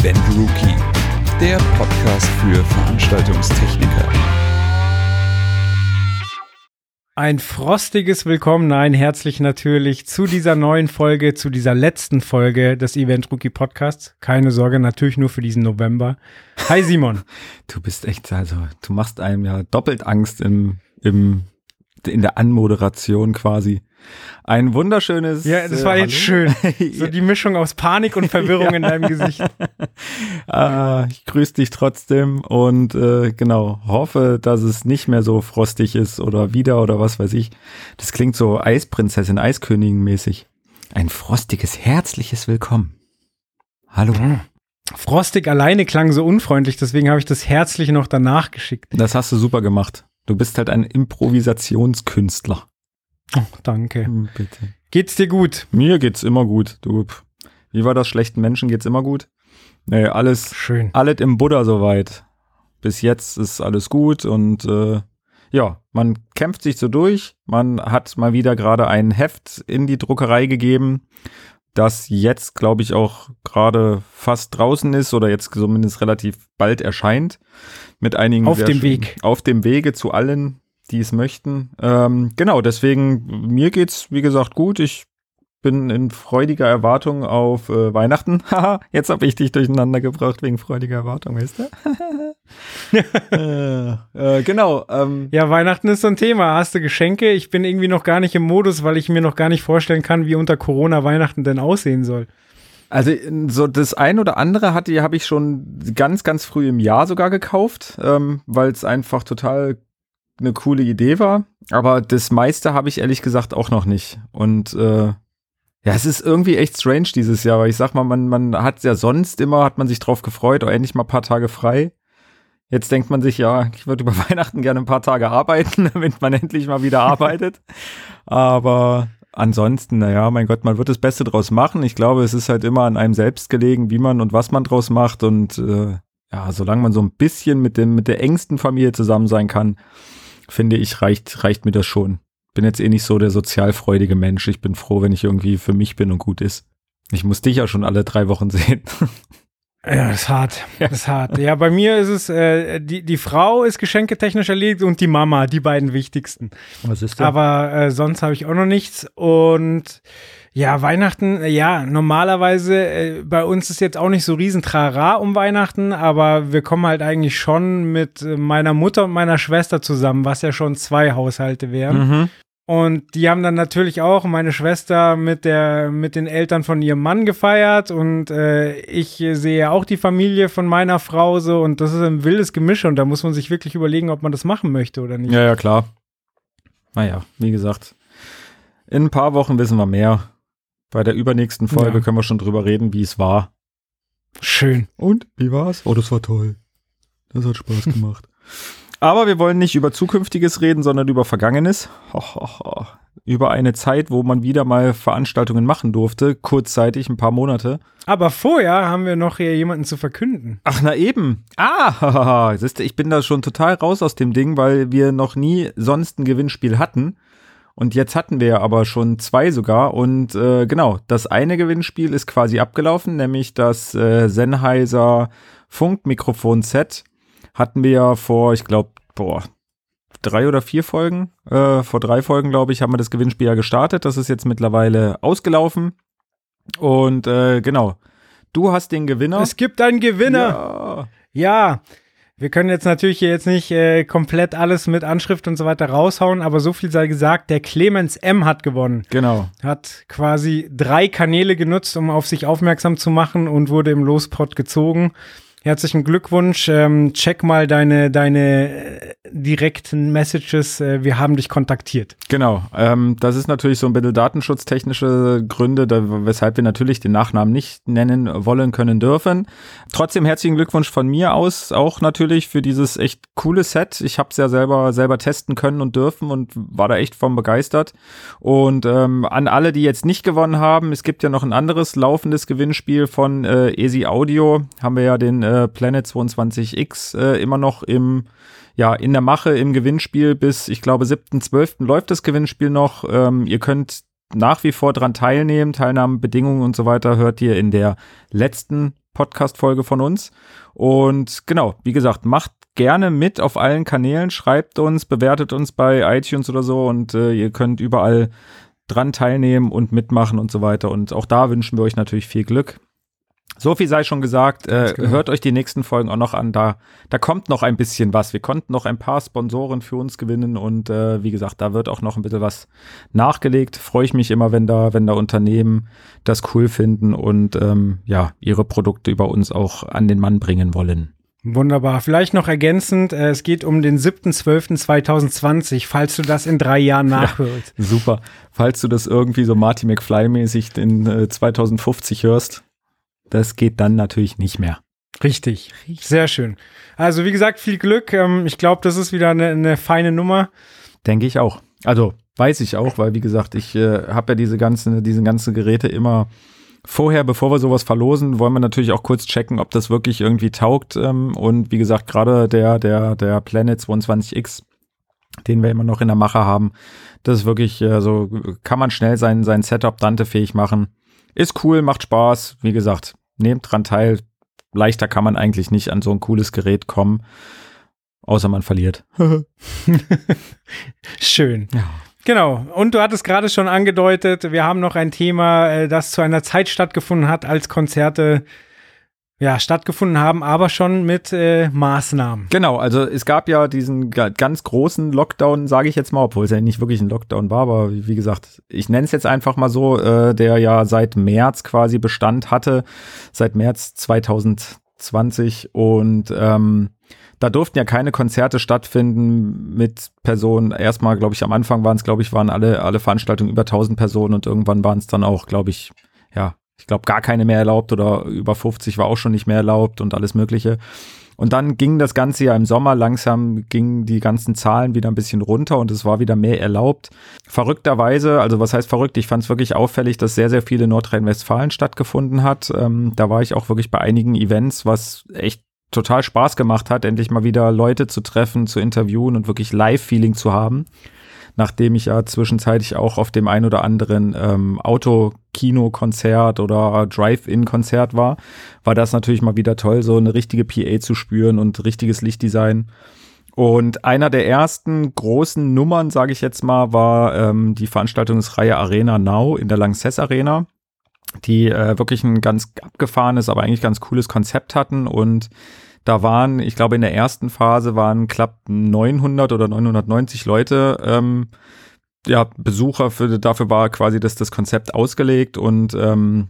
Event Rookie, der Podcast für Veranstaltungstechniker. Ein frostiges Willkommen, nein, herzlich natürlich zu dieser neuen Folge, zu dieser letzten Folge des Event Rookie Podcasts. Keine Sorge, natürlich nur für diesen November. Hi Simon. Du bist echt, also du machst einem ja doppelt Angst im, im, in der Anmoderation quasi. Ein wunderschönes. Ja, das war äh, jetzt schön. So die Mischung aus Panik und Verwirrung ja. in deinem Gesicht. ah, ich grüße dich trotzdem und äh, genau, hoffe, dass es nicht mehr so frostig ist oder wieder oder was weiß ich. Das klingt so Eisprinzessin, Eiskönigin mäßig. Ein frostiges, herzliches Willkommen. Hallo. Mhm. Frostig alleine klang so unfreundlich, deswegen habe ich das herzlich noch danach geschickt. Das hast du super gemacht. Du bist halt ein Improvisationskünstler. Oh, danke. Hm, bitte. Geht's dir gut? Mir geht's immer gut. Du, wie war das? Schlechten Menschen geht's immer gut? Nee, alles, Schön. alles im Buddha soweit. Bis jetzt ist alles gut und äh, ja, man kämpft sich so durch. Man hat mal wieder gerade ein Heft in die Druckerei gegeben, das jetzt, glaube ich, auch gerade fast draußen ist oder jetzt zumindest relativ bald erscheint. Mit einigen auf dem Weg. Auf dem Wege zu allen die es möchten. Ähm, genau, deswegen, mir geht's, wie gesagt, gut. Ich bin in freudiger Erwartung auf äh, Weihnachten. Haha, jetzt habe ich dich durcheinander gebracht wegen freudiger Erwartung, weißt du? äh, äh, genau. Ähm. Ja, Weihnachten ist so ein Thema. Hast du Geschenke? Ich bin irgendwie noch gar nicht im Modus, weil ich mir noch gar nicht vorstellen kann, wie unter Corona Weihnachten denn aussehen soll. Also so das ein oder andere hatte habe ich schon ganz ganz früh im Jahr sogar gekauft, ähm, weil es einfach total eine coole Idee war. Aber das meiste habe ich ehrlich gesagt auch noch nicht. Und äh, ja, es ist irgendwie echt strange dieses Jahr, weil ich sag mal, man, man hat ja sonst immer, hat man sich drauf gefreut, oh, endlich mal ein paar Tage frei. Jetzt denkt man sich, ja, ich würde über Weihnachten gerne ein paar Tage arbeiten, damit man endlich mal wieder arbeitet. Aber ansonsten, naja, mein Gott, man wird das Beste draus machen. Ich glaube, es ist halt immer an einem selbst gelegen, wie man und was man draus macht. Und äh, ja, solange man so ein bisschen mit dem, mit der engsten Familie zusammen sein kann, finde ich, reicht, reicht mir das schon. Bin jetzt eh nicht so der sozialfreudige Mensch. Ich bin froh, wenn ich irgendwie für mich bin und gut ist. Ich muss dich ja schon alle drei Wochen sehen. Ja, das ist hart. Das ist hart. Ja, bei mir ist es, äh, die, die Frau ist geschenketechnisch erledigt und die Mama, die beiden wichtigsten. Was ist das? Aber äh, sonst habe ich auch noch nichts. Und ja, Weihnachten, ja, normalerweise, äh, bei uns ist jetzt auch nicht so riesen Trara um Weihnachten, aber wir kommen halt eigentlich schon mit äh, meiner Mutter und meiner Schwester zusammen, was ja schon zwei Haushalte wären. Mhm. Und die haben dann natürlich auch meine Schwester mit der mit den Eltern von ihrem Mann gefeiert und äh, ich sehe auch die Familie von meiner Frau so und das ist ein wildes Gemisch und da muss man sich wirklich überlegen, ob man das machen möchte oder nicht. Ja, ja, klar. Naja, wie gesagt, in ein paar Wochen wissen wir mehr. Bei der übernächsten Folge ja. können wir schon drüber reden, wie es war. Schön. Und wie war's? Oh, das war toll. Das hat Spaß gemacht. Aber wir wollen nicht über Zukünftiges reden, sondern über Vergangenes. Ho, ho, ho. Über eine Zeit, wo man wieder mal Veranstaltungen machen durfte, kurzzeitig, ein paar Monate. Aber vorher haben wir noch hier jemanden zu verkünden. Ach, na eben. Ah, siehst du, ich bin da schon total raus aus dem Ding, weil wir noch nie sonst ein Gewinnspiel hatten. Und jetzt hatten wir aber schon zwei sogar. Und äh, genau, das eine Gewinnspiel ist quasi abgelaufen, nämlich das äh, Sennheiser Funkmikrofon-Set hatten wir ja vor, ich glaube, boah, drei oder vier Folgen, äh, vor drei Folgen, glaube ich, haben wir das Gewinnspiel ja gestartet. Das ist jetzt mittlerweile ausgelaufen. Und äh, genau, du hast den Gewinner. Es gibt einen Gewinner. Ja. ja. Wir können jetzt natürlich hier jetzt nicht äh, komplett alles mit Anschrift und so weiter raushauen, aber so viel sei gesagt, der Clemens M hat gewonnen. Genau. Hat quasi drei Kanäle genutzt, um auf sich aufmerksam zu machen und wurde im Lospot gezogen. Herzlichen Glückwunsch. Ähm, check mal deine, deine äh, direkten Messages. Äh, wir haben dich kontaktiert. Genau. Ähm, das ist natürlich so ein bisschen datenschutztechnische Gründe, da, weshalb wir natürlich den Nachnamen nicht nennen wollen können dürfen. Trotzdem herzlichen Glückwunsch von mir aus, auch natürlich für dieses echt coole Set. Ich habe es ja selber, selber testen können und dürfen und war da echt von begeistert. Und ähm, an alle, die jetzt nicht gewonnen haben, es gibt ja noch ein anderes laufendes Gewinnspiel von äh, Easy Audio. Haben wir ja den äh, Planet 22X äh, immer noch im ja, in der Mache im Gewinnspiel bis, ich glaube, 7.12. läuft das Gewinnspiel noch. Ähm, ihr könnt nach wie vor dran teilnehmen. Teilnahmebedingungen und so weiter hört ihr in der letzten Podcast-Folge von uns. Und genau, wie gesagt, macht gerne mit auf allen Kanälen, schreibt uns, bewertet uns bei iTunes oder so und äh, ihr könnt überall dran teilnehmen und mitmachen und so weiter. Und auch da wünschen wir euch natürlich viel Glück. So viel sei schon gesagt. Äh, genau. Hört euch die nächsten Folgen auch noch an. Da, da kommt noch ein bisschen was. Wir konnten noch ein paar Sponsoren für uns gewinnen und äh, wie gesagt, da wird auch noch ein bisschen was nachgelegt. Freue ich mich immer, wenn da, wenn da Unternehmen das cool finden und ähm, ja, ihre Produkte über uns auch an den Mann bringen wollen. Wunderbar. Vielleicht noch ergänzend, äh, es geht um den 7.12.2020, falls du das in drei Jahren nachhörst. Ja, super. Falls du das irgendwie so Marty McFly-mäßig in äh, 2050 hörst, das geht dann natürlich nicht mehr. Richtig, sehr schön. Also wie gesagt, viel Glück. Ähm, ich glaube, das ist wieder eine, eine feine Nummer. Denke ich auch. Also weiß ich auch, weil wie gesagt, ich äh, habe ja diese ganzen, diese ganzen Geräte immer vorher, bevor wir sowas verlosen, wollen wir natürlich auch kurz checken, ob das wirklich irgendwie taugt. Ähm, und wie gesagt, gerade der, der, der Planet 22X, den wir immer noch in der Mache haben, das ist wirklich äh, so, kann man schnell sein, sein Setup Dante-fähig machen. Ist cool, macht Spaß. Wie gesagt, nehmt dran teil. Leichter kann man eigentlich nicht an so ein cooles Gerät kommen. Außer man verliert. Schön. Ja. Genau. Und du hattest gerade schon angedeutet, wir haben noch ein Thema, äh, das zu einer Zeit stattgefunden hat, als Konzerte ja, stattgefunden haben, aber schon mit äh, Maßnahmen. Genau, also es gab ja diesen ganz großen Lockdown, sage ich jetzt mal, obwohl es ja nicht wirklich ein Lockdown war, aber wie gesagt, ich nenne es jetzt einfach mal so, äh, der ja seit März quasi Bestand hatte, seit März 2020 und ähm, da durften ja keine Konzerte stattfinden mit Personen. Erstmal, glaube ich, am Anfang waren es, glaube ich, waren alle, alle Veranstaltungen über 1000 Personen und irgendwann waren es dann auch, glaube ich, ja, ich glaube, gar keine mehr erlaubt oder über 50 war auch schon nicht mehr erlaubt und alles Mögliche. Und dann ging das Ganze ja im Sommer langsam, gingen die ganzen Zahlen wieder ein bisschen runter und es war wieder mehr erlaubt. Verrückterweise, also was heißt verrückt? Ich fand es wirklich auffällig, dass sehr, sehr viele Nordrhein-Westfalen stattgefunden hat. Ähm, da war ich auch wirklich bei einigen Events, was echt total Spaß gemacht hat, endlich mal wieder Leute zu treffen, zu interviewen und wirklich Live-Feeling zu haben. Nachdem ich ja zwischenzeitlich auch auf dem ein oder anderen ähm, Autokino-Konzert oder Drive-In-Konzert war, war das natürlich mal wieder toll, so eine richtige PA zu spüren und richtiges Lichtdesign. Und einer der ersten großen Nummern, sage ich jetzt mal, war ähm, die Veranstaltungsreihe Arena Now in der Lanxess Arena die äh, wirklich ein ganz abgefahrenes, aber eigentlich ganz cooles Konzept hatten und da waren, ich glaube, in der ersten Phase waren knapp 900 oder 990 Leute ähm, ja, Besucher für, dafür war quasi das, das Konzept ausgelegt und ähm,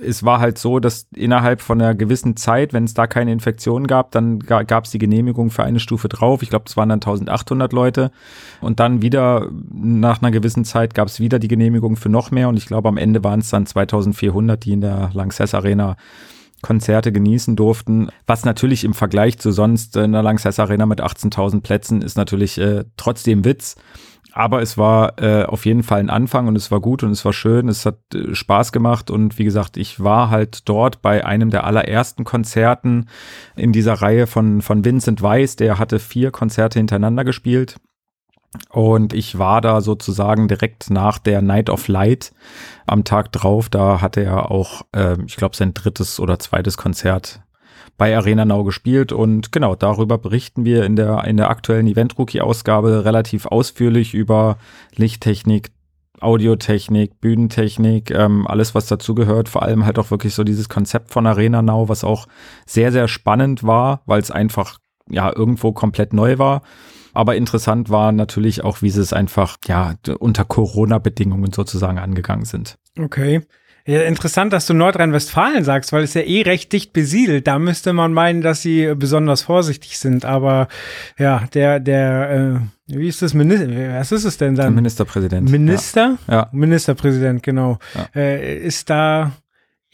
es war halt so, dass innerhalb von einer gewissen Zeit, wenn es da keine Infektion gab, dann ga, gab es die Genehmigung für eine Stufe drauf. Ich glaube, das waren dann 1800 Leute und dann wieder nach einer gewissen Zeit gab es wieder die Genehmigung für noch mehr und ich glaube, am Ende waren es dann 2400, die in der Lanxess Arena Konzerte genießen durften, was natürlich im Vergleich zu sonst in der Lanxess Arena mit 18.000 Plätzen ist natürlich äh, trotzdem Witz. Aber es war äh, auf jeden Fall ein Anfang und es war gut und es war schön, es hat äh, Spaß gemacht und wie gesagt, ich war halt dort bei einem der allerersten Konzerten in dieser Reihe von, von Vincent Weiss, der hatte vier Konzerte hintereinander gespielt. Und ich war da sozusagen direkt nach der Night of Light am Tag drauf. Da hatte er auch, äh, ich glaube, sein drittes oder zweites Konzert bei Arena Now gespielt und genau darüber berichten wir in der, in der aktuellen Event Rookie Ausgabe relativ ausführlich über Lichttechnik, Audiotechnik, Bühnentechnik, ähm, alles was dazugehört, vor allem halt auch wirklich so dieses Konzept von Arena Now, was auch sehr, sehr spannend war, weil es einfach ja irgendwo komplett neu war. Aber interessant war natürlich auch, wie sie es einfach ja unter Corona-Bedingungen sozusagen angegangen sind. Okay. Ja, interessant, dass du Nordrhein-Westfalen sagst, weil es ja eh recht dicht besiedelt. Da müsste man meinen, dass sie besonders vorsichtig sind. Aber ja, der, der, äh, wie ist das Minister? Was ist es denn dann? Der Ministerpräsident. Minister? Ja. Ministerpräsident, genau. Ja. Äh, ist da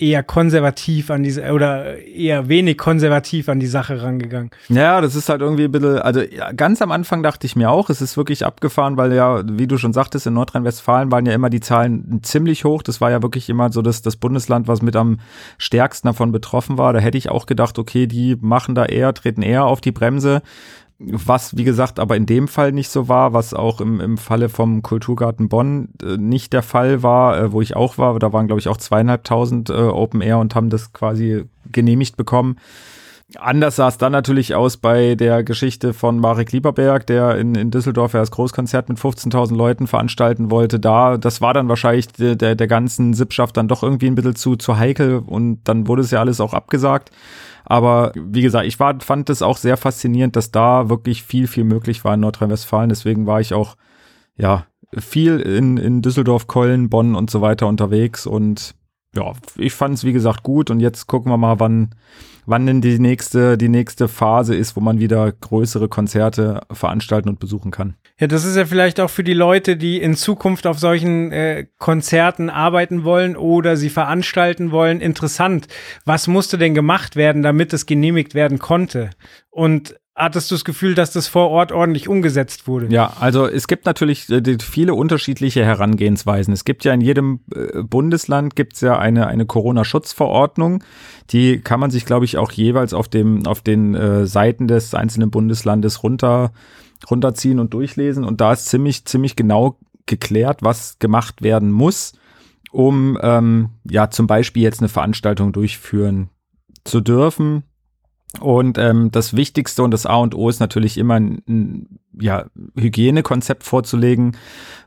eher konservativ an diese oder eher wenig konservativ an die Sache rangegangen. Ja, das ist halt irgendwie ein bisschen, also ganz am Anfang dachte ich mir auch, es ist wirklich abgefahren, weil ja, wie du schon sagtest, in Nordrhein-Westfalen waren ja immer die Zahlen ziemlich hoch. Das war ja wirklich immer so das, das Bundesland, was mit am stärksten davon betroffen war. Da hätte ich auch gedacht, okay, die machen da eher, treten eher auf die Bremse was, wie gesagt, aber in dem Fall nicht so war, was auch im, im Falle vom Kulturgarten Bonn äh, nicht der Fall war, äh, wo ich auch war. Da waren, glaube ich, auch zweieinhalbtausend äh, Open Air und haben das quasi genehmigt bekommen. Anders sah es dann natürlich aus bei der Geschichte von Marek Lieberberg, der in, in Düsseldorf ja das Großkonzert mit 15.000 Leuten veranstalten wollte. Da, das war dann wahrscheinlich der, der, der ganzen Sippschaft dann doch irgendwie ein bisschen zu, zu heikel und dann wurde es ja alles auch abgesagt. Aber wie gesagt, ich war, fand es auch sehr faszinierend, dass da wirklich viel, viel möglich war in Nordrhein-Westfalen. Deswegen war ich auch, ja, viel in, in Düsseldorf, Köln, Bonn und so weiter unterwegs und ja, ich fand es wie gesagt gut und jetzt gucken wir mal, wann, wann denn die nächste, die nächste Phase ist, wo man wieder größere Konzerte veranstalten und besuchen kann. Ja, das ist ja vielleicht auch für die Leute, die in Zukunft auf solchen äh, Konzerten arbeiten wollen oder sie veranstalten wollen, interessant. Was musste denn gemacht werden, damit es genehmigt werden konnte? Und hattest du das Gefühl, dass das vor Ort ordentlich umgesetzt wurde? Ja, also es gibt natürlich äh, viele unterschiedliche Herangehensweisen. Es gibt ja in jedem äh, Bundesland gibt's ja eine, eine Corona-Schutzverordnung. Die kann man sich, glaube ich, auch jeweils auf dem, auf den äh, Seiten des einzelnen Bundeslandes runter, runterziehen und durchlesen. Und da ist ziemlich, ziemlich genau geklärt, was gemacht werden muss, um ähm, ja zum Beispiel jetzt eine Veranstaltung durchführen zu dürfen und ähm, das Wichtigste und das A und O ist natürlich immer ein, ein ja, Hygienekonzept vorzulegen,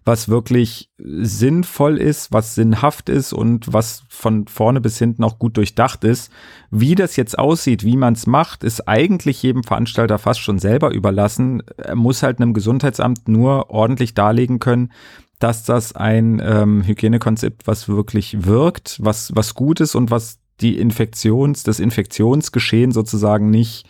was wirklich sinnvoll ist, was sinnhaft ist und was von vorne bis hinten auch gut durchdacht ist. Wie das jetzt aussieht, wie man es macht, ist eigentlich jedem Veranstalter fast schon selber überlassen. Er muss halt einem Gesundheitsamt nur ordentlich darlegen können, dass das ein ähm, Hygienekonzept, was wirklich wirkt, was, was gut ist und was die Infektions, das Infektionsgeschehen sozusagen nicht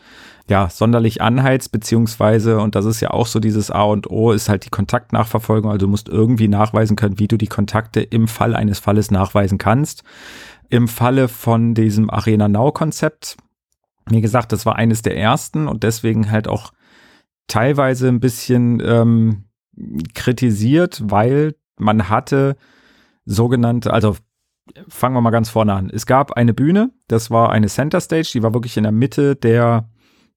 ja, sonderlich anheizt, beziehungsweise, und das ist ja auch so dieses A und O, ist halt die Kontaktnachverfolgung. Also du musst irgendwie nachweisen können, wie du die Kontakte im Fall eines Falles nachweisen kannst. Im Falle von diesem Arena Now Konzept, wie gesagt, das war eines der ersten und deswegen halt auch teilweise ein bisschen ähm, kritisiert, weil man hatte sogenannte, also fangen wir mal ganz vorne an. Es gab eine Bühne, das war eine Center Stage, die war wirklich in der Mitte der,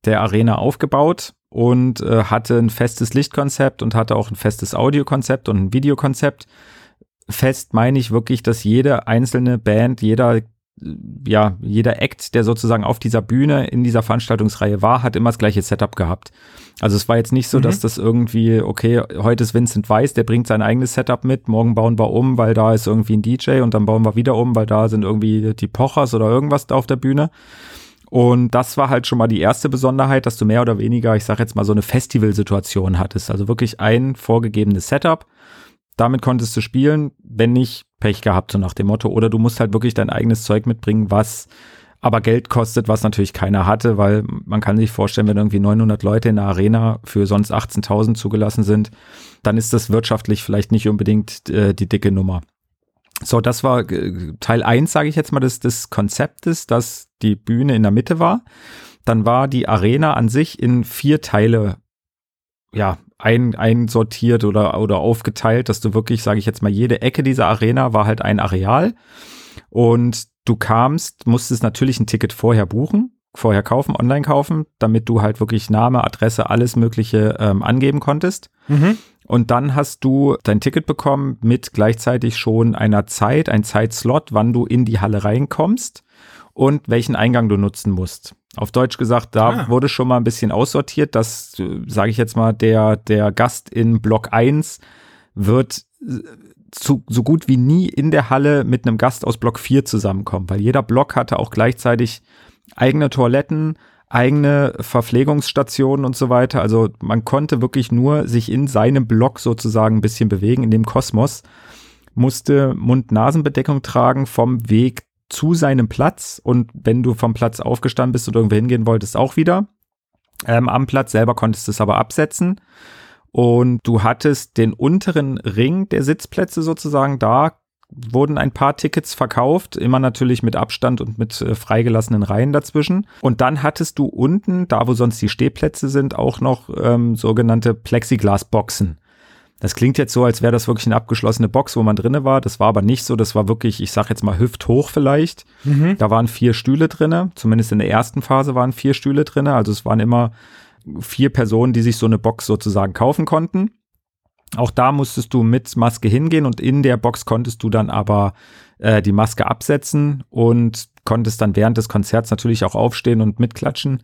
der Arena aufgebaut und äh, hatte ein festes Lichtkonzept und hatte auch ein festes Audiokonzept und ein Videokonzept. Fest meine ich wirklich, dass jede einzelne Band, jeder ja, jeder Act, der sozusagen auf dieser Bühne in dieser Veranstaltungsreihe war, hat immer das gleiche Setup gehabt. Also es war jetzt nicht so, mhm. dass das irgendwie, okay, heute ist Vincent Weiss, der bringt sein eigenes Setup mit, morgen bauen wir um, weil da ist irgendwie ein DJ und dann bauen wir wieder um, weil da sind irgendwie die Pochers oder irgendwas da auf der Bühne. Und das war halt schon mal die erste Besonderheit, dass du mehr oder weniger, ich sag jetzt mal, so eine Festivalsituation hattest. Also wirklich ein vorgegebenes Setup damit konntest du spielen, wenn nicht Pech gehabt, so nach dem Motto. Oder du musst halt wirklich dein eigenes Zeug mitbringen, was aber Geld kostet, was natürlich keiner hatte, weil man kann sich vorstellen, wenn irgendwie 900 Leute in der Arena für sonst 18.000 zugelassen sind, dann ist das wirtschaftlich vielleicht nicht unbedingt äh, die dicke Nummer. So, das war äh, Teil eins, sage ich jetzt mal, des, des Konzeptes, dass die Bühne in der Mitte war. Dann war die Arena an sich in vier Teile ja, ein, einsortiert oder, oder aufgeteilt, dass du wirklich, sage ich jetzt mal, jede Ecke dieser Arena war halt ein Areal. Und du kamst, musstest natürlich ein Ticket vorher buchen, vorher kaufen, online kaufen, damit du halt wirklich Name, Adresse, alles Mögliche ähm, angeben konntest. Mhm. Und dann hast du dein Ticket bekommen mit gleichzeitig schon einer Zeit, ein Zeitslot, wann du in die Halle reinkommst und welchen Eingang du nutzen musst. Auf Deutsch gesagt, da ah. wurde schon mal ein bisschen aussortiert, dass, sage ich jetzt mal, der, der Gast in Block 1 wird zu, so gut wie nie in der Halle mit einem Gast aus Block 4 zusammenkommen, weil jeder Block hatte auch gleichzeitig eigene Toiletten, eigene Verpflegungsstationen und so weiter. Also man konnte wirklich nur sich in seinem Block sozusagen ein bisschen bewegen, in dem Kosmos, musste Mund-Nasen-Bedeckung tragen vom Weg zu seinem Platz und wenn du vom Platz aufgestanden bist und irgendwo hingehen wolltest, auch wieder. Ähm, am Platz selber konntest du es aber absetzen. Und du hattest den unteren Ring der Sitzplätze sozusagen. Da wurden ein paar Tickets verkauft, immer natürlich mit Abstand und mit äh, freigelassenen Reihen dazwischen. Und dann hattest du unten, da wo sonst die Stehplätze sind, auch noch ähm, sogenannte Plexiglasboxen. Das klingt jetzt so, als wäre das wirklich eine abgeschlossene Box, wo man drinne war. Das war aber nicht so. Das war wirklich, ich sag jetzt mal hüfthoch vielleicht. Mhm. Da waren vier Stühle drinne. Zumindest in der ersten Phase waren vier Stühle drinne. Also es waren immer vier Personen, die sich so eine Box sozusagen kaufen konnten. Auch da musstest du mit Maske hingehen und in der Box konntest du dann aber äh, die Maske absetzen und konntest dann während des Konzerts natürlich auch aufstehen und mitklatschen.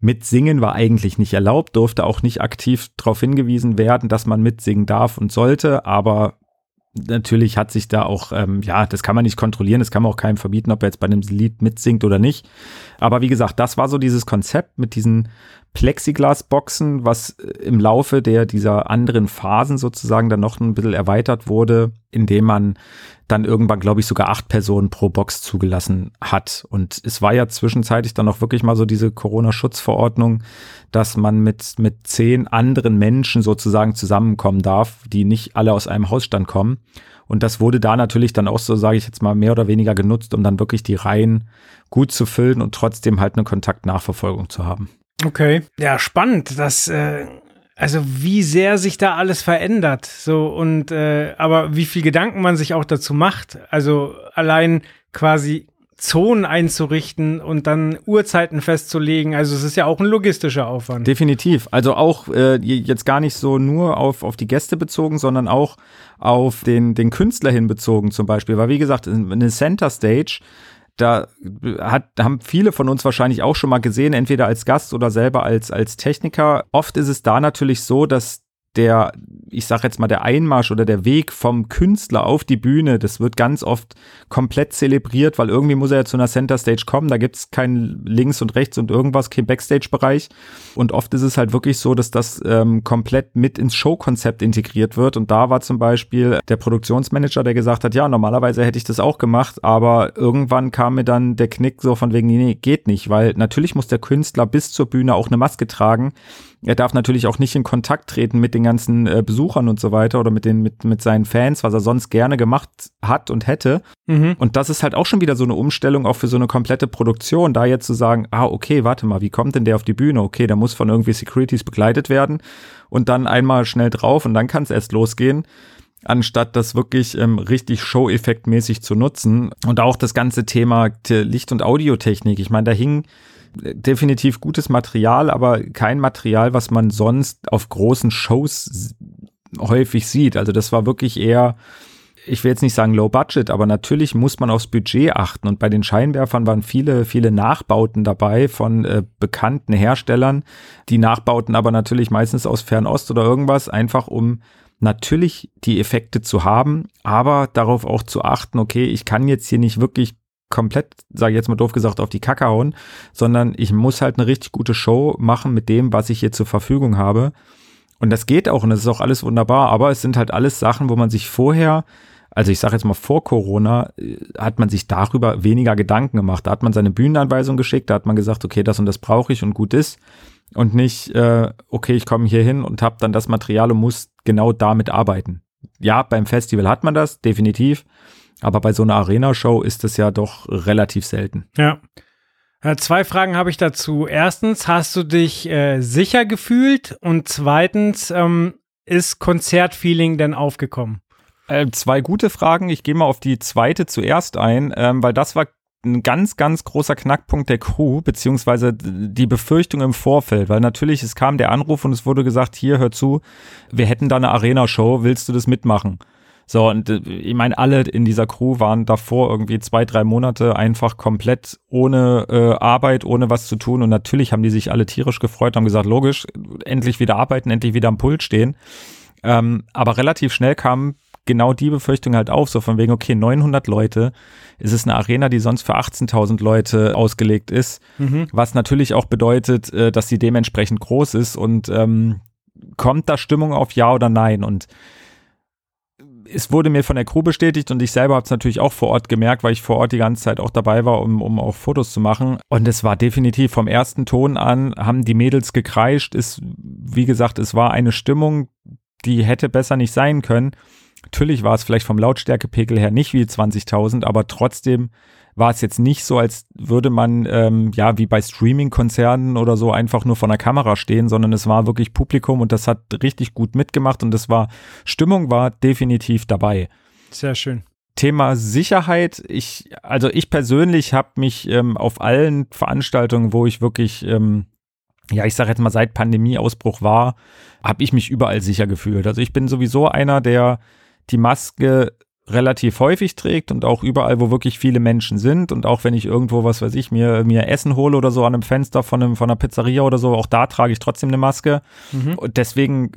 Mitsingen war eigentlich nicht erlaubt, durfte auch nicht aktiv darauf hingewiesen werden, dass man mitsingen darf und sollte, aber natürlich hat sich da auch, ähm, ja, das kann man nicht kontrollieren, das kann man auch keinem verbieten, ob er jetzt bei einem Lied mitsingt oder nicht. Aber wie gesagt, das war so dieses Konzept mit diesen Plexiglasboxen, was äh, im Laufe der dieser anderen Phasen sozusagen dann noch ein bisschen erweitert wurde, indem man dann irgendwann, glaube ich, sogar acht Personen pro Box zugelassen hat. Und es war ja zwischenzeitlich dann auch wirklich mal so diese Corona-Schutzverordnung, dass man mit, mit zehn anderen Menschen sozusagen zusammenkommen darf, die nicht alle aus einem Hausstand kommen. Und das wurde da natürlich dann auch so, sage ich jetzt mal, mehr oder weniger genutzt, um dann wirklich die Reihen gut zu füllen und trotzdem halt eine Kontaktnachverfolgung zu haben. Okay, ja, spannend. Das, äh, also wie sehr sich da alles verändert. So und äh, aber wie viel Gedanken man sich auch dazu macht. Also allein quasi Zonen einzurichten und dann Uhrzeiten festzulegen. Also es ist ja auch ein logistischer Aufwand. Definitiv. Also auch äh, jetzt gar nicht so nur auf, auf die Gäste bezogen, sondern auch auf den, den Künstler hin bezogen zum Beispiel. Weil wie gesagt, eine Center Stage da hat, haben viele von uns wahrscheinlich auch schon mal gesehen, entweder als Gast oder selber als, als Techniker. Oft ist es da natürlich so, dass der, ich sag jetzt mal, der Einmarsch oder der Weg vom Künstler auf die Bühne, das wird ganz oft komplett zelebriert, weil irgendwie muss er ja zu einer Center Stage kommen, da gibt's kein links und rechts und irgendwas, kein Backstage-Bereich. Und oft ist es halt wirklich so, dass das ähm, komplett mit ins Showkonzept integriert wird. Und da war zum Beispiel der Produktionsmanager, der gesagt hat, ja, normalerweise hätte ich das auch gemacht, aber irgendwann kam mir dann der Knick so von wegen, nee, geht nicht, weil natürlich muss der Künstler bis zur Bühne auch eine Maske tragen er darf natürlich auch nicht in Kontakt treten mit den ganzen äh, Besuchern und so weiter oder mit den mit mit seinen Fans, was er sonst gerne gemacht hat und hätte. Mhm. Und das ist halt auch schon wieder so eine Umstellung auch für so eine komplette Produktion, da jetzt zu sagen, ah okay, warte mal, wie kommt denn der auf die Bühne? Okay, der muss von irgendwie Securities begleitet werden und dann einmal schnell drauf und dann kann es erst losgehen anstatt das wirklich ähm, richtig Show-Effekt-mäßig zu nutzen. Und auch das ganze Thema Licht- und Audiotechnik. Ich meine, da hing definitiv gutes Material, aber kein Material, was man sonst auf großen Shows häufig sieht. Also das war wirklich eher, ich will jetzt nicht sagen low budget, aber natürlich muss man aufs Budget achten. Und bei den Scheinwerfern waren viele, viele Nachbauten dabei von äh, bekannten Herstellern. Die Nachbauten aber natürlich meistens aus Fernost oder irgendwas, einfach um natürlich die Effekte zu haben, aber darauf auch zu achten, okay, ich kann jetzt hier nicht wirklich komplett, sage ich jetzt mal doof gesagt, auf die Kacke hauen, sondern ich muss halt eine richtig gute Show machen mit dem, was ich hier zur Verfügung habe. Und das geht auch und das ist auch alles wunderbar, aber es sind halt alles Sachen, wo man sich vorher, also ich sage jetzt mal vor Corona, äh, hat man sich darüber weniger Gedanken gemacht. Da hat man seine Bühnenanweisung geschickt, da hat man gesagt, okay, das und das brauche ich und gut ist. Und nicht, äh, okay, ich komme hier hin und habe dann das Material und muss genau damit arbeiten. Ja, beim Festival hat man das, definitiv. Aber bei so einer Arena-Show ist es ja doch relativ selten. Ja. Äh, zwei Fragen habe ich dazu. Erstens, hast du dich äh, sicher gefühlt? Und zweitens, ähm, ist Konzertfeeling denn aufgekommen? Äh, zwei gute Fragen. Ich gehe mal auf die zweite zuerst ein, ähm, weil das war ein ganz, ganz großer Knackpunkt der Crew, beziehungsweise die Befürchtung im Vorfeld, weil natürlich, es kam der Anruf und es wurde gesagt, hier, hör zu, wir hätten da eine Arena-Show, willst du das mitmachen? So, und äh, ich meine, alle in dieser Crew waren davor irgendwie zwei, drei Monate einfach komplett ohne äh, Arbeit, ohne was zu tun. Und natürlich haben die sich alle tierisch gefreut, haben gesagt, logisch, endlich wieder arbeiten, endlich wieder am Pult stehen. Ähm, aber relativ schnell kam genau die Befürchtung halt auf, so von wegen, okay, 900 Leute, ist es eine Arena, die sonst für 18.000 Leute ausgelegt ist, mhm. was natürlich auch bedeutet, äh, dass sie dementsprechend groß ist und ähm, kommt da Stimmung auf Ja oder Nein? Und es wurde mir von der Crew bestätigt und ich selber habe es natürlich auch vor Ort gemerkt, weil ich vor Ort die ganze Zeit auch dabei war, um, um auch Fotos zu machen. Und es war definitiv vom ersten Ton an, haben die Mädels gekreischt. Ist, wie gesagt, es war eine Stimmung, die hätte besser nicht sein können. Natürlich war es vielleicht vom Lautstärkepegel her nicht wie 20.000, aber trotzdem war es jetzt nicht so, als würde man, ähm, ja, wie bei Streaming-Konzernen oder so einfach nur vor einer Kamera stehen, sondern es war wirklich Publikum und das hat richtig gut mitgemacht und es war, Stimmung war definitiv dabei. Sehr schön. Thema Sicherheit. Ich, also ich persönlich habe mich ähm, auf allen Veranstaltungen, wo ich wirklich ähm, ja, ich sage jetzt mal, seit Pandemieausbruch war, habe ich mich überall sicher gefühlt. Also ich bin sowieso einer, der die Maske relativ häufig trägt und auch überall, wo wirklich viele Menschen sind und auch wenn ich irgendwo, was weiß ich, mir, mir Essen hole oder so an einem Fenster von, einem, von einer Pizzeria oder so, auch da trage ich trotzdem eine Maske. Mhm. Und deswegen,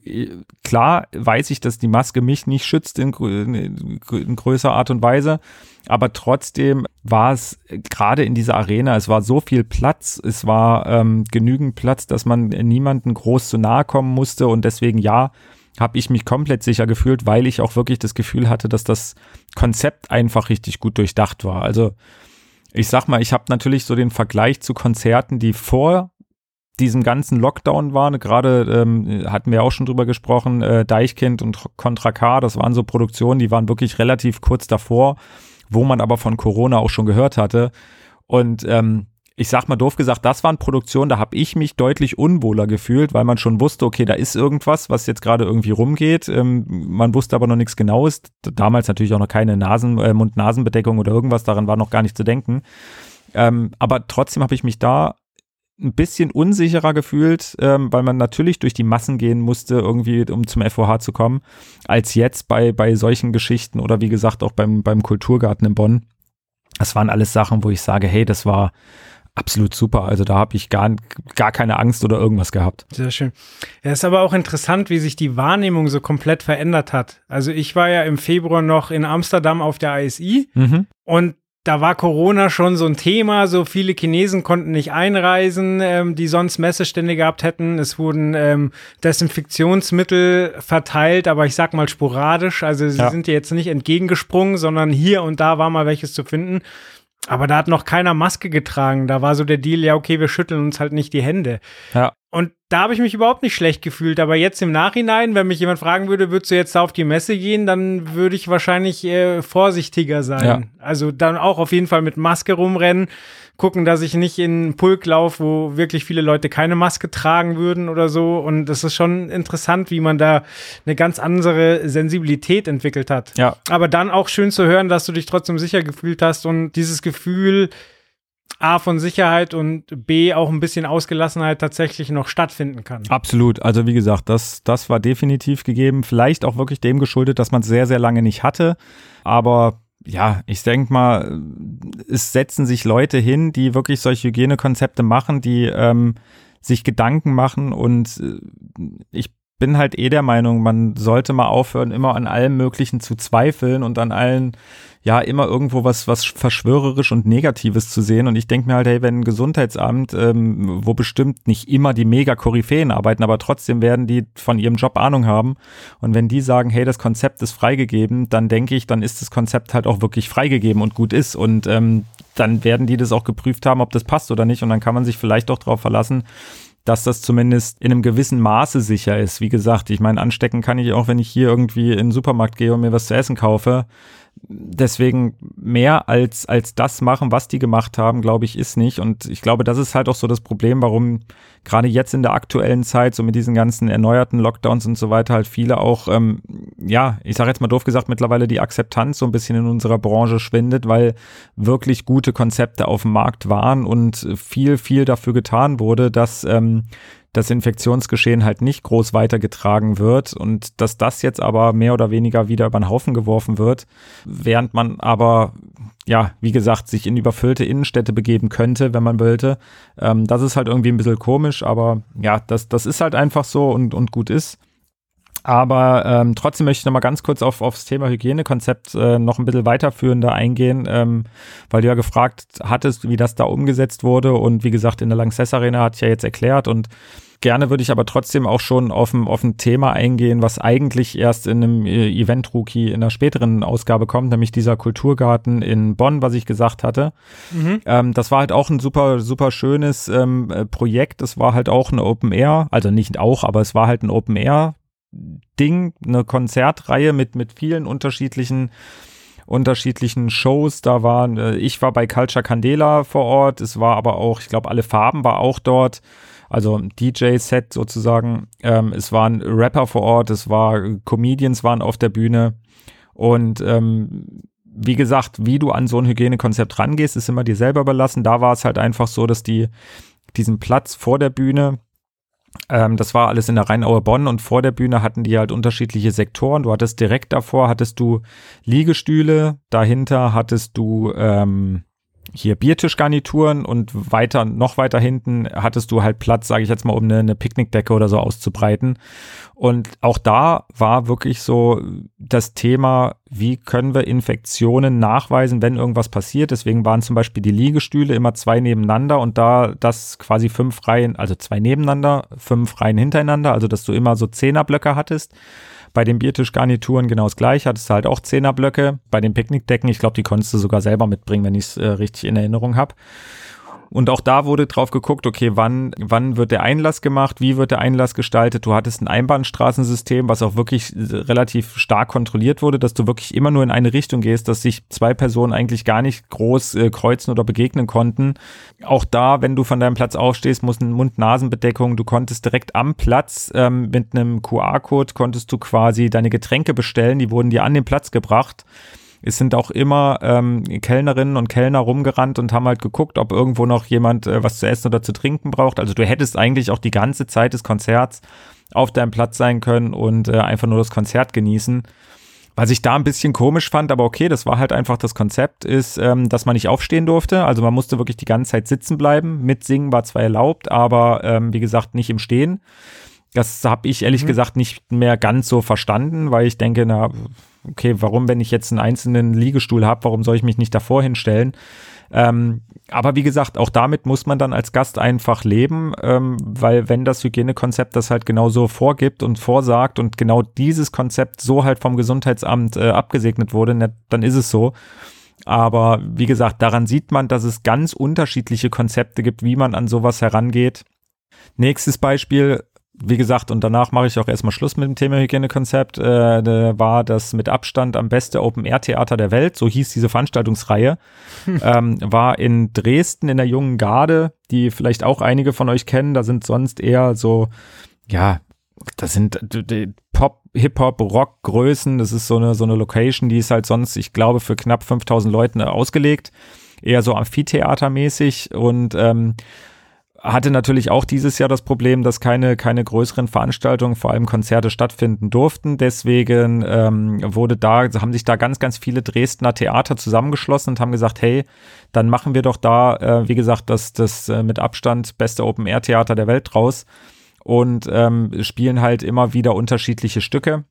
klar, weiß ich, dass die Maske mich nicht schützt in, in, in größerer Art und Weise. Aber trotzdem war es gerade in dieser Arena, es war so viel Platz, es war ähm, genügend Platz, dass man niemanden groß zu nahe kommen musste und deswegen ja, habe ich mich komplett sicher gefühlt, weil ich auch wirklich das Gefühl hatte, dass das Konzept einfach richtig gut durchdacht war. Also ich sag mal, ich habe natürlich so den Vergleich zu Konzerten, die vor diesem ganzen Lockdown waren. Gerade ähm, hatten wir auch schon drüber gesprochen, äh, Deichkind und Contra K, das waren so Produktionen, die waren wirklich relativ kurz davor, wo man aber von Corona auch schon gehört hatte. Und ähm, ich sag mal doof gesagt, das waren Produktionen, da habe ich mich deutlich unwohler gefühlt, weil man schon wusste, okay, da ist irgendwas, was jetzt gerade irgendwie rumgeht. Ähm, man wusste aber noch nichts Genaues. Damals natürlich auch noch keine Nasen, äh, Mund-Nasen-Bedeckung oder irgendwas, daran war noch gar nicht zu denken. Ähm, aber trotzdem habe ich mich da ein bisschen unsicherer gefühlt, ähm, weil man natürlich durch die Massen gehen musste, irgendwie, um zum FOH zu kommen, als jetzt bei, bei solchen Geschichten oder wie gesagt auch beim, beim Kulturgarten in Bonn. Das waren alles Sachen, wo ich sage, hey, das war, absolut super. Also da habe ich gar, gar keine Angst oder irgendwas gehabt. Sehr schön. Ja, ist aber auch interessant, wie sich die Wahrnehmung so komplett verändert hat. Also ich war ja im Februar noch in Amsterdam auf der ISI mhm. und da war Corona schon so ein Thema. So viele Chinesen konnten nicht einreisen, ähm, die sonst Messestände gehabt hätten. Es wurden ähm, Desinfektionsmittel verteilt, aber ich sag mal sporadisch. Also sie ja. sind jetzt nicht entgegengesprungen, sondern hier und da war mal welches zu finden. Aber da hat noch keiner Maske getragen. Da war so der Deal, ja, okay, wir schütteln uns halt nicht die Hände. Ja. Und da habe ich mich überhaupt nicht schlecht gefühlt. Aber jetzt im Nachhinein, wenn mich jemand fragen würde, würdest du jetzt da auf die Messe gehen, dann würde ich wahrscheinlich äh, vorsichtiger sein. Ja. Also dann auch auf jeden Fall mit Maske rumrennen gucken, dass ich nicht in einen Pulk laufe, wo wirklich viele Leute keine Maske tragen würden oder so. Und das ist schon interessant, wie man da eine ganz andere Sensibilität entwickelt hat. Ja. Aber dann auch schön zu hören, dass du dich trotzdem sicher gefühlt hast und dieses Gefühl, A von Sicherheit und B auch ein bisschen Ausgelassenheit tatsächlich noch stattfinden kann. Absolut. Also wie gesagt, das, das war definitiv gegeben. Vielleicht auch wirklich dem geschuldet, dass man es sehr, sehr lange nicht hatte. Aber ja, ich denke mal, es setzen sich Leute hin, die wirklich solche Hygienekonzepte machen, die ähm, sich Gedanken machen und äh, ich bin halt eh der Meinung, man sollte mal aufhören, immer an allem Möglichen zu zweifeln und an allen ja immer irgendwo was, was verschwörerisch und Negatives zu sehen. Und ich denke mir halt, hey, wenn ein Gesundheitsamt, ähm, wo bestimmt nicht immer die Mega-Koryphäen arbeiten, aber trotzdem werden die von ihrem Job Ahnung haben. Und wenn die sagen, hey, das Konzept ist freigegeben, dann denke ich, dann ist das Konzept halt auch wirklich freigegeben und gut ist. Und ähm, dann werden die das auch geprüft haben, ob das passt oder nicht. Und dann kann man sich vielleicht auch darauf verlassen, dass das zumindest in einem gewissen Maße sicher ist. Wie gesagt, ich meine, anstecken kann ich auch, wenn ich hier irgendwie in den Supermarkt gehe und mir was zu essen kaufe deswegen mehr als, als das machen, was die gemacht haben, glaube ich, ist nicht. Und ich glaube, das ist halt auch so das Problem, warum gerade jetzt in der aktuellen Zeit, so mit diesen ganzen erneuerten Lockdowns und so weiter, halt viele auch, ähm, ja, ich sage jetzt mal doof gesagt, mittlerweile die Akzeptanz so ein bisschen in unserer Branche schwindet, weil wirklich gute Konzepte auf dem Markt waren und viel, viel dafür getan wurde, dass ähm, das Infektionsgeschehen halt nicht groß weitergetragen wird und dass das jetzt aber mehr oder weniger wieder über den Haufen geworfen wird, während man aber, ja, wie gesagt, sich in überfüllte Innenstädte begeben könnte, wenn man wollte. Ähm, das ist halt irgendwie ein bisschen komisch, aber ja, das, das ist halt einfach so und, und gut ist. Aber ähm, trotzdem möchte ich noch mal ganz kurz auf, aufs Thema Hygienekonzept äh, noch ein bisschen weiterführender eingehen, ähm, weil du ja gefragt hattest, wie das da umgesetzt wurde. Und wie gesagt, in der Lanxess Arena hatte ich ja jetzt erklärt. Und gerne würde ich aber trotzdem auch schon auf ein, auf ein Thema eingehen, was eigentlich erst in einem äh, Event-Rookie in einer späteren Ausgabe kommt, nämlich dieser Kulturgarten in Bonn, was ich gesagt hatte. Mhm. Ähm, das war halt auch ein super, super schönes ähm, äh, Projekt. Es war halt auch eine Open Air, also nicht auch, aber es war halt ein Open Air Ding, eine Konzertreihe mit, mit vielen unterschiedlichen unterschiedlichen Shows. Da waren, äh, ich war bei Culture Candela vor Ort, es war aber auch, ich glaube, alle Farben war auch dort. Also DJ-Set sozusagen. Ähm, es waren Rapper vor Ort, es war Comedians waren auf der Bühne. Und ähm, wie gesagt, wie du an so ein Hygienekonzept rangehst, ist immer dir selber überlassen. Da war es halt einfach so, dass die diesen Platz vor der Bühne Ähm, das war alles in der Rheinauer Bonn und vor der Bühne hatten die halt unterschiedliche Sektoren. Du hattest direkt davor, hattest du Liegestühle, dahinter hattest du ähm, hier Biertischgarnituren und weiter, noch weiter hinten hattest du halt Platz, sage ich jetzt mal, um eine, eine Picknickdecke oder so auszubreiten. Und auch da war wirklich so das Thema, wie können wir Infektionen nachweisen, wenn irgendwas passiert. Deswegen waren zum Beispiel die Liegestühle immer zwei nebeneinander und da das quasi fünf Reihen, also zwei nebeneinander, fünf Reihen hintereinander, also dass du immer so Zehnerblöcke hattest. Bei den Biertischgarnituren genau das gleiche, hattest du halt auch Zehnerblöcke. Bei den Picknickdecken, ich glaube, die konntest du sogar selber mitbringen, wenn ich es äh, richtig in Erinnerung habe. Und auch da wurde drauf geguckt, okay, wann, wann wird der Einlass gemacht, wie wird der Einlass gestaltet. Du hattest ein Einbahnstraßensystem, was auch wirklich relativ stark kontrolliert wurde, dass du wirklich immer nur in eine Richtung gehst, dass sich zwei Personen eigentlich gar nicht groß äh, kreuzen oder begegnen konnten. Auch da, wenn du von deinem Platz aufstehst, muss eine Mund-Nasen-Bedeckung. Du konntest direkt am Platz ähm, mit einem QR-Code konntest du quasi deine Getränke bestellen. Die wurden dir an den Platz gebracht. Es sind auch immer ähm, Kellnerinnen und Kellner rumgerannt und haben halt geguckt, ob irgendwo noch jemand äh, was zu essen oder zu trinken braucht. Also du hättest eigentlich auch die ganze Zeit des Konzerts auf deinem Platz sein können und äh, einfach nur das Konzert genießen. Was ich da ein bisschen komisch fand, aber okay, das war halt einfach das Konzept, ist, ähm, dass man nicht aufstehen durfte. Also man musste wirklich die ganze Zeit sitzen bleiben. Mitsingen war zwar erlaubt, aber ähm, wie gesagt nicht im Stehen. Das habe ich ehrlich mhm. gesagt nicht mehr ganz so verstanden, weil ich denke, na, okay, warum, wenn ich jetzt einen einzelnen Liegestuhl habe, warum soll ich mich nicht davor hinstellen? Ähm, aber wie gesagt, auch damit muss man dann als Gast einfach leben, ähm, weil wenn das Hygienekonzept das halt genau so vorgibt und vorsagt und genau dieses Konzept so halt vom Gesundheitsamt äh, abgesegnet wurde, ne, dann ist es so. Aber wie gesagt, daran sieht man, dass es ganz unterschiedliche Konzepte gibt, wie man an sowas herangeht. Nächstes Beispiel, wie gesagt, und danach mache ich auch erstmal Schluss mit dem Thema Hygienekonzept, äh, war das mit Abstand am beste Open-Air-Theater der Welt, so hieß diese Veranstaltungsreihe, ähm, war in Dresden in der jungen Garde, die vielleicht auch einige von euch kennen, da sind sonst eher so, ja, das sind Pop, Hip-Hop, Rock-Größen, das ist so eine, so eine Location, die ist halt sonst, ich glaube, für knapp 5000 Leuten ausgelegt, eher so Amphitheatermäßig. Und ähm, hatte natürlich auch dieses Jahr das Problem, dass keine, keine größeren Veranstaltungen, vor allem Konzerte stattfinden durften. Deswegen ähm, wurde da, haben sich da ganz, ganz viele Dresdner Theater zusammengeschlossen und haben gesagt, hey, dann machen wir doch da, äh, wie gesagt, das, das äh, mit Abstand beste Open-Air-Theater der Welt draus und ähm, spielen halt immer wieder unterschiedliche Stücke.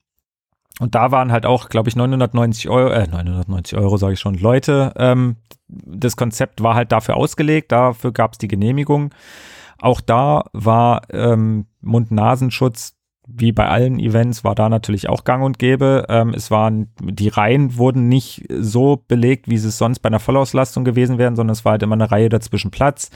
Und da waren halt auch, glaube ich, 990 Euro, äh, 990 Euro sage ich schon, Leute. Ähm, das Konzept war halt dafür ausgelegt, dafür gab es die Genehmigung. Auch da war ähm, Mund-Nasenschutz, wie bei allen Events, war da natürlich auch gang und gäbe. Ähm, es waren, die Reihen wurden nicht so belegt, wie es sonst bei einer Vollauslastung gewesen wären, sondern es war halt immer eine Reihe dazwischen Platz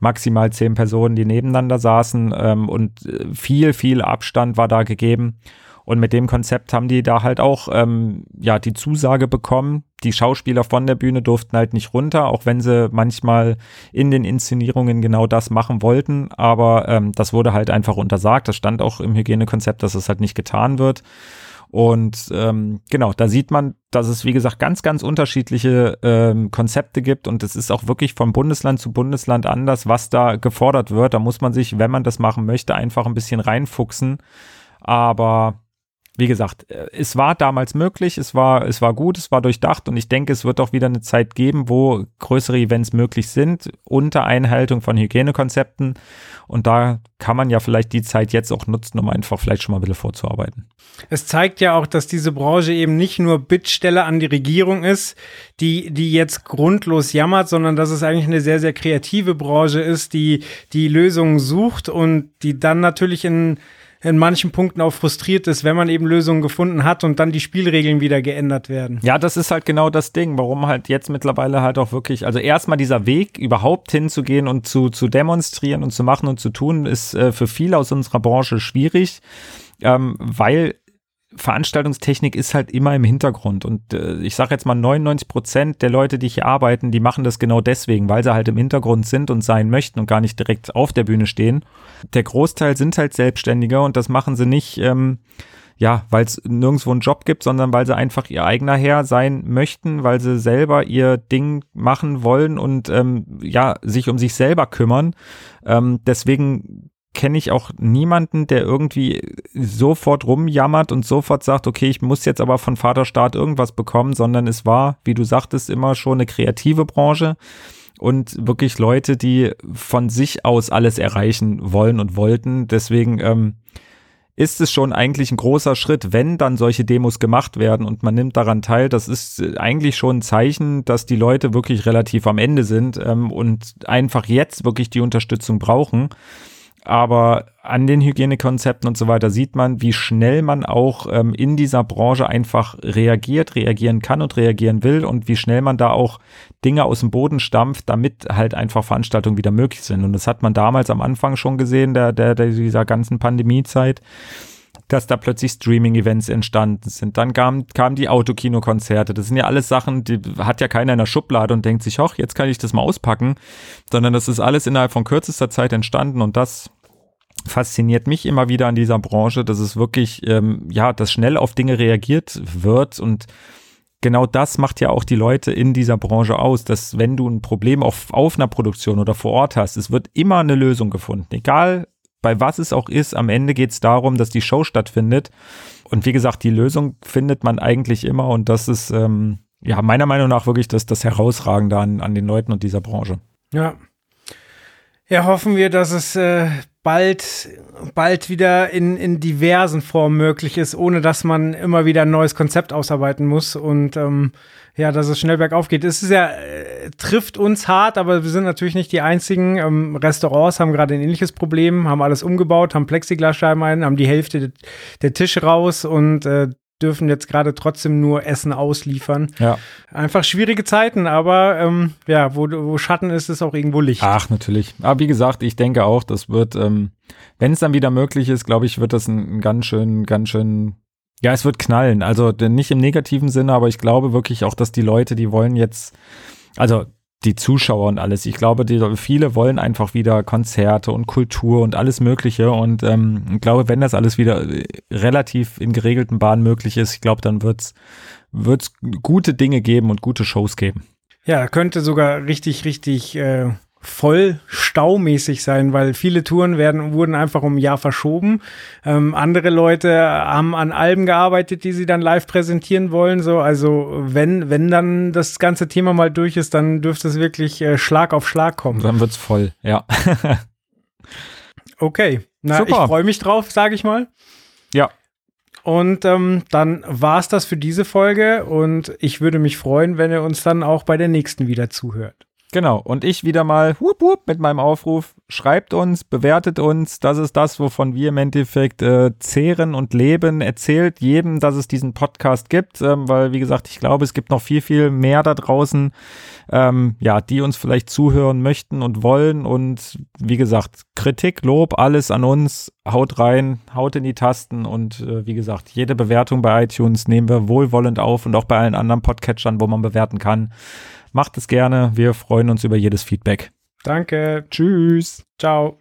maximal zehn Personen, die nebeneinander saßen ähm, und äh, viel, viel Abstand war da gegeben. Und mit dem Konzept haben die da halt auch ähm, ja die Zusage bekommen. Die Schauspieler von der Bühne durften halt nicht runter, auch wenn sie manchmal in den Inszenierungen genau das machen wollten. Aber ähm, das wurde halt einfach untersagt. Das stand auch im Hygienekonzept, dass es halt nicht getan wird. Und ähm, genau, da sieht man, dass es, wie gesagt, ganz, ganz unterschiedliche ähm, Konzepte gibt und es ist auch wirklich von Bundesland zu Bundesland anders, was da gefordert wird. Da muss man sich, wenn man das machen möchte, einfach ein bisschen reinfuchsen. Aber wie gesagt, äh, es war damals möglich, es war, es war gut, es war durchdacht und ich denke, es wird auch wieder eine Zeit geben, wo größere Events möglich sind, unter Einhaltung von Hygienekonzepten. Und da kann man ja vielleicht die Zeit jetzt auch nutzen, um einfach vielleicht schon mal ein bisschen vorzuarbeiten. Es zeigt ja auch, dass diese Branche eben nicht nur Bittstelle an die Regierung ist, die, die jetzt grundlos jammert, sondern dass es eigentlich eine sehr, sehr kreative Branche ist, die die Lösungen sucht und die dann natürlich in in manchen Punkten auch frustriert ist, wenn man eben Lösungen gefunden hat und dann die Spielregeln wieder geändert werden. Ja, das ist halt genau das Ding, warum halt jetzt mittlerweile halt auch wirklich, also erstmal dieser Weg überhaupt hinzugehen und zu, zu demonstrieren und zu machen und zu tun, ist äh, für viele aus unserer Branche schwierig. Ähm, weil Veranstaltungstechnik ist halt immer im Hintergrund und äh, ich sage jetzt mal 99 Prozent der Leute, die hier arbeiten, die machen das genau deswegen, weil sie halt im Hintergrund sind und sein möchten und gar nicht direkt auf der Bühne stehen. Der Großteil sind halt Selbstständige und das machen sie nicht, ähm, ja, weil es nirgendwo einen Job gibt, sondern weil sie einfach ihr eigener Herr sein möchten, weil sie selber ihr Ding machen wollen und ähm, ja sich um sich selber kümmern. Ähm, deswegen kenne ich auch niemanden, der irgendwie sofort rumjammert und sofort sagt, okay, ich muss jetzt aber von Vaterstaat irgendwas bekommen, sondern es war, wie du sagtest, immer schon eine kreative Branche und wirklich Leute, die von sich aus alles erreichen wollen und wollten. Deswegen ähm, ist es schon eigentlich ein großer Schritt, wenn dann solche Demos gemacht werden und man nimmt daran teil. Das ist eigentlich schon ein Zeichen, dass die Leute wirklich relativ am Ende sind ähm, und einfach jetzt wirklich die Unterstützung brauchen. Aber an den Hygienekonzepten und so weiter sieht man, wie schnell man auch ähm, in dieser Branche einfach reagiert, reagieren kann und reagieren will und wie schnell man da auch Dinge aus dem Boden stampft, damit halt einfach Veranstaltungen wieder möglich sind. Und das hat man damals am Anfang schon gesehen, der, der, der dieser ganzen Pandemiezeit dass da plötzlich Streaming-Events entstanden sind. Dann kamen kamen die Autokino-Konzerte. Das sind ja alles Sachen, die hat ja keiner in der Schublade und denkt sich, hoch, jetzt kann ich das mal auspacken, sondern das ist alles innerhalb von kürzester Zeit entstanden und das fasziniert mich immer wieder an dieser Branche, dass es wirklich, ähm, ja, dass schnell auf Dinge reagiert wird und genau das macht ja auch die Leute in dieser Branche aus, dass wenn du ein Problem auf, auf einer Produktion oder vor Ort hast, es wird immer eine Lösung gefunden. Egal bei was es auch ist, am Ende geht es darum, dass die Show stattfindet. Und wie gesagt, die Lösung findet man eigentlich immer und das ist ähm, ja meiner Meinung nach wirklich das, das Herausragende an, an den Leuten und dieser Branche. Ja. Ja, hoffen wir, dass es äh, bald, bald wieder in, in diversen Formen möglich ist, ohne dass man immer wieder ein neues Konzept ausarbeiten muss und ähm, ja, dass es schnell bergauf geht. Es ist ja, äh, trifft uns hart, aber wir sind natürlich nicht die einzigen. Ähm, Restaurants haben gerade ein ähnliches Problem, haben alles umgebaut, haben Plexiglasscheiben ein, haben die Hälfte de der Tische raus und äh, dürfen jetzt gerade trotzdem nur Essen ausliefern. Ja. Einfach schwierige Zeiten, aber ähm, ja, wo, wo Schatten ist, ist auch irgendwo Licht. Ach, natürlich. Aber wie gesagt, ich denke auch, das wird, ähm, wenn es dann wieder möglich ist, glaube ich, wird das ein, ein ganz schön, ganz schön ja, es wird knallen. Also nicht im negativen Sinne, aber ich glaube wirklich auch, dass die Leute, die wollen jetzt, also die Zuschauer und alles. Ich glaube, die, viele wollen einfach wieder Konzerte und Kultur und alles Mögliche. Und ähm, ich glaube, wenn das alles wieder äh, relativ in geregelten Bahnen möglich ist, ich glaube, dann wird's wird's gute Dinge geben und gute Shows geben. Ja, könnte sogar richtig, richtig äh, voll staumäßig sein, weil viele Touren werden, wurden einfach um ein Jahr verschoben. Ähm, andere Leute haben an Alben gearbeitet, die sie dann live präsentieren wollen. So, also wenn, wenn dann das ganze Thema mal durch ist, dann dürfte es wirklich äh, Schlag auf Schlag kommen. Dann wird's voll, ja. okay. Na, Super. ich freue mich drauf, sage ich mal. Ja. Und ähm, dann war's das für diese Folge und ich würde mich freuen, wenn ihr uns dann auch bei der nächsten wieder zuhört. Genau, und ich wieder mal whoop, whoop, mit meinem Aufruf, schreibt uns, bewertet uns, das ist das, wovon wir im Endeffekt äh, zehren und leben, erzählt jedem, dass es diesen Podcast gibt, ähm, weil wie gesagt, ich glaube, es gibt noch viel, viel mehr da draußen, ähm, ja, die uns vielleicht zuhören möchten und wollen. Und wie gesagt, Kritik, Lob, alles an uns, haut rein, haut in die Tasten. Und äh, wie gesagt, jede Bewertung bei iTunes nehmen wir wohlwollend auf und auch bei allen anderen Podcatchern, wo man bewerten kann. Macht es gerne. Wir freuen uns über jedes Feedback. Danke. Tschüss. Ciao.